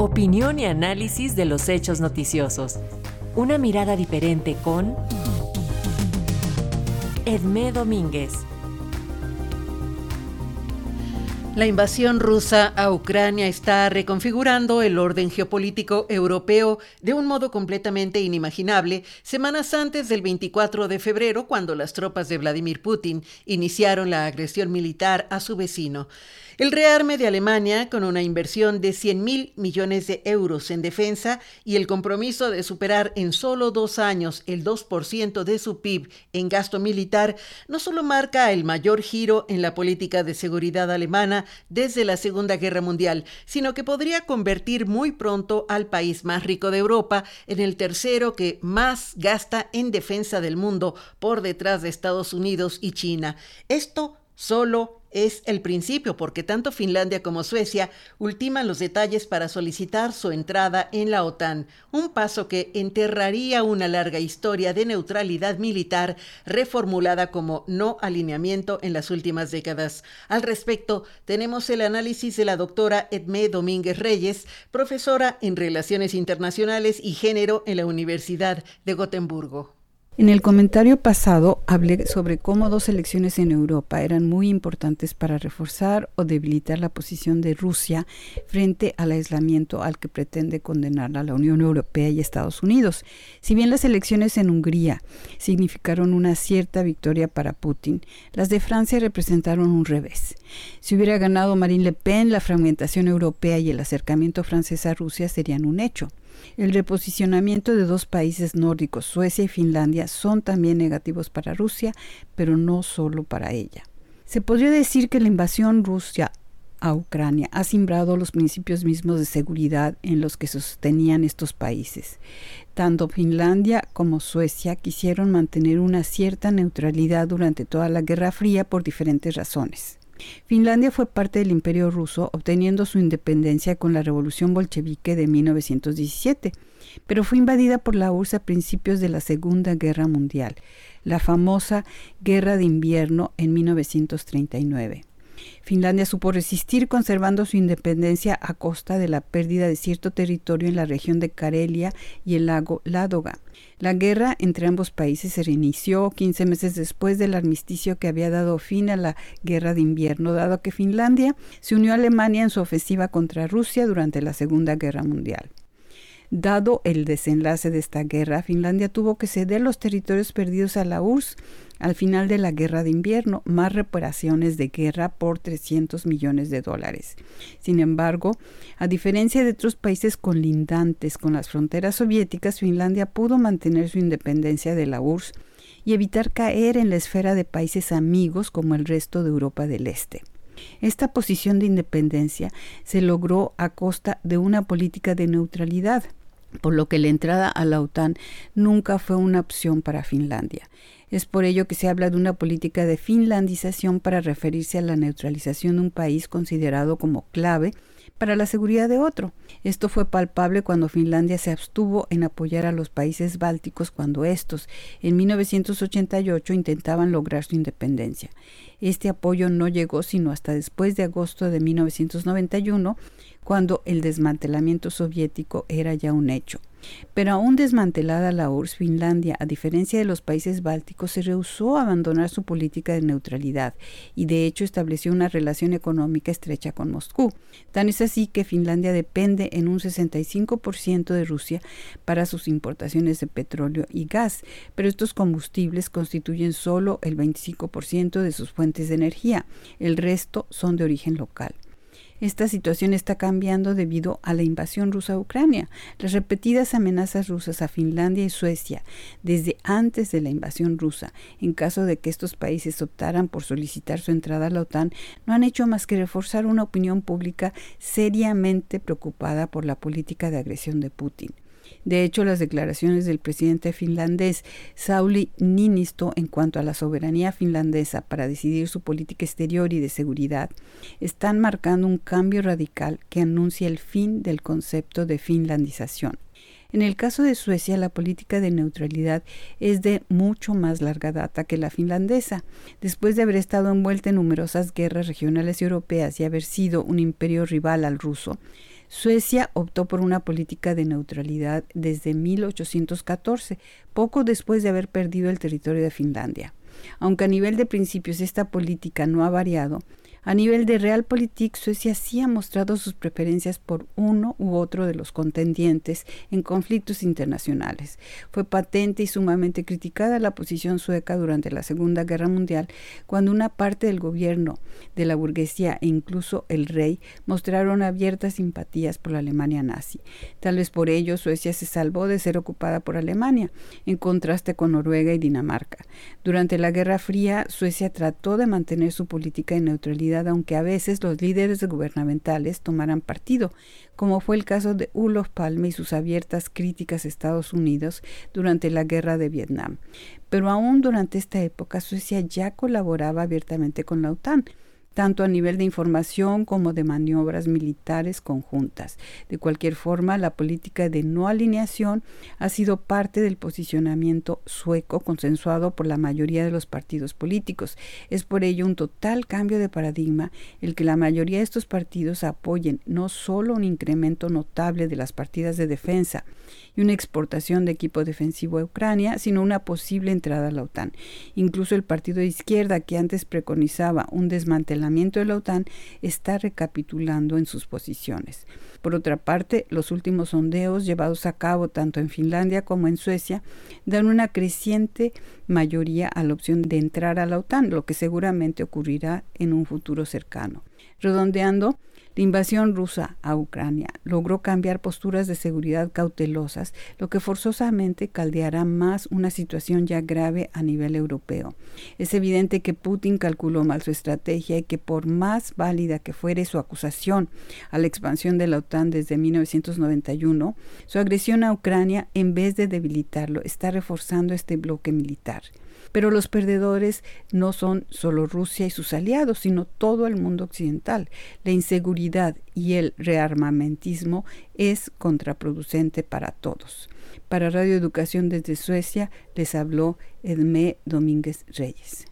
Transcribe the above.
Opinión y análisis de los hechos noticiosos. Una mirada diferente con Edmé Domínguez. La invasión rusa a Ucrania está reconfigurando el orden geopolítico europeo de un modo completamente inimaginable semanas antes del 24 de febrero, cuando las tropas de Vladimir Putin iniciaron la agresión militar a su vecino. El rearme de Alemania, con una inversión de 100 mil millones de euros en defensa y el compromiso de superar en solo dos años el 2% de su PIB en gasto militar, no solo marca el mayor giro en la política de seguridad alemana desde la Segunda Guerra Mundial, sino que podría convertir muy pronto al país más rico de Europa en el tercero que más gasta en defensa del mundo por detrás de Estados Unidos y China. Esto solo es el principio porque tanto Finlandia como Suecia ultiman los detalles para solicitar su entrada en la OTAN, un paso que enterraría una larga historia de neutralidad militar reformulada como no alineamiento en las últimas décadas. Al respecto, tenemos el análisis de la doctora Edmé Domínguez Reyes, profesora en Relaciones Internacionales y Género en la Universidad de Gotemburgo. En el comentario pasado hablé sobre cómo dos elecciones en Europa eran muy importantes para reforzar o debilitar la posición de Rusia frente al aislamiento al que pretende condenar a la Unión Europea y Estados Unidos. Si bien las elecciones en Hungría significaron una cierta victoria para Putin, las de Francia representaron un revés. Si hubiera ganado Marine Le Pen, la fragmentación europea y el acercamiento francés a Rusia serían un hecho. El reposicionamiento de dos países nórdicos, Suecia y Finlandia, son también negativos para Rusia, pero no solo para ella. Se podría decir que la invasión rusa a Ucrania ha simbrado los principios mismos de seguridad en los que sostenían estos países. Tanto Finlandia como Suecia quisieron mantener una cierta neutralidad durante toda la Guerra Fría por diferentes razones. Finlandia fue parte del Imperio ruso, obteniendo su independencia con la Revolución Bolchevique de 1917, pero fue invadida por la URSS a principios de la Segunda Guerra Mundial, la famosa Guerra de Invierno en 1939. Finlandia supo resistir conservando su independencia a costa de la pérdida de cierto territorio en la región de Karelia y el lago Ládoga. La guerra entre ambos países se reinició 15 meses después del armisticio que había dado fin a la guerra de invierno, dado que Finlandia se unió a Alemania en su ofensiva contra Rusia durante la Segunda Guerra Mundial. Dado el desenlace de esta guerra, Finlandia tuvo que ceder los territorios perdidos a la URSS al final de la guerra de invierno, más reparaciones de guerra por 300 millones de dólares. Sin embargo, a diferencia de otros países colindantes con las fronteras soviéticas, Finlandia pudo mantener su independencia de la URSS y evitar caer en la esfera de países amigos como el resto de Europa del Este. Esta posición de independencia se logró a costa de una política de neutralidad, por lo que la entrada a la OTAN nunca fue una opción para Finlandia. Es por ello que se habla de una política de finlandización para referirse a la neutralización de un país considerado como clave para la seguridad de otro. Esto fue palpable cuando Finlandia se abstuvo en apoyar a los países bálticos cuando estos, en 1988, intentaban lograr su independencia. Este apoyo no llegó sino hasta después de agosto de 1991, cuando el desmantelamiento soviético era ya un hecho. Pero aún desmantelada la URSS, Finlandia, a diferencia de los países bálticos, se rehusó a abandonar su política de neutralidad y de hecho estableció una relación económica estrecha con Moscú. Tan es así que Finlandia depende en un 65% de Rusia para sus importaciones de petróleo y gas, pero estos combustibles constituyen solo el 25% de sus fuentes de energía, el resto son de origen local. Esta situación está cambiando debido a la invasión rusa a Ucrania. Las repetidas amenazas rusas a Finlandia y Suecia desde antes de la invasión rusa, en caso de que estos países optaran por solicitar su entrada a la OTAN, no han hecho más que reforzar una opinión pública seriamente preocupada por la política de agresión de Putin. De hecho, las declaraciones del presidente finlandés Sauli Niinisto en cuanto a la soberanía finlandesa para decidir su política exterior y de seguridad están marcando un cambio radical que anuncia el fin del concepto de finlandización. En el caso de Suecia, la política de neutralidad es de mucho más larga data que la finlandesa. Después de haber estado envuelta en numerosas guerras regionales y europeas y haber sido un imperio rival al ruso, Suecia optó por una política de neutralidad desde 1814, poco después de haber perdido el territorio de Finlandia. Aunque a nivel de principios esta política no ha variado, a nivel de Realpolitik, Suecia sí ha mostrado sus preferencias por uno u otro de los contendientes en conflictos internacionales. Fue patente y sumamente criticada la posición sueca durante la Segunda Guerra Mundial, cuando una parte del gobierno, de la burguesía e incluso el rey mostraron abiertas simpatías por la Alemania nazi. Tal vez por ello Suecia se salvó de ser ocupada por Alemania, en contraste con Noruega y Dinamarca. Durante la Guerra Fría, Suecia trató de mantener su política de neutralidad aunque a veces los líderes gubernamentales tomaran partido, como fue el caso de Ulof Palme y sus abiertas críticas a Estados Unidos durante la guerra de Vietnam. Pero aún durante esta época Suecia ya colaboraba abiertamente con la OTAN tanto a nivel de información como de maniobras militares conjuntas. De cualquier forma, la política de no alineación ha sido parte del posicionamiento sueco consensuado por la mayoría de los partidos políticos. Es por ello un total cambio de paradigma el que la mayoría de estos partidos apoyen no solo un incremento notable de las partidas de defensa y una exportación de equipo defensivo a Ucrania, sino una posible entrada a la OTAN. Incluso el partido de izquierda que antes preconizaba un desmantelamiento de la OTAN está recapitulando en sus posiciones. Por otra parte, los últimos sondeos llevados a cabo tanto en Finlandia como en Suecia dan una creciente mayoría a la opción de entrar a la OTAN, lo que seguramente ocurrirá en un futuro cercano. Redondeando, la invasión rusa a Ucrania logró cambiar posturas de seguridad cautelosas, lo que forzosamente caldeará más una situación ya grave a nivel europeo. Es evidente que Putin calculó mal su estrategia y que por más válida que fuere su acusación a la expansión de la Desde 1991, su agresión a Ucrania, en vez de debilitarlo, está reforzando este bloque militar. Pero los perdedores no son solo Rusia y sus aliados, sino todo el mundo occidental. La inseguridad y el rearmamentismo es contraproducente para todos. Para Radio Educación desde Suecia les habló Edmé Domínguez Reyes.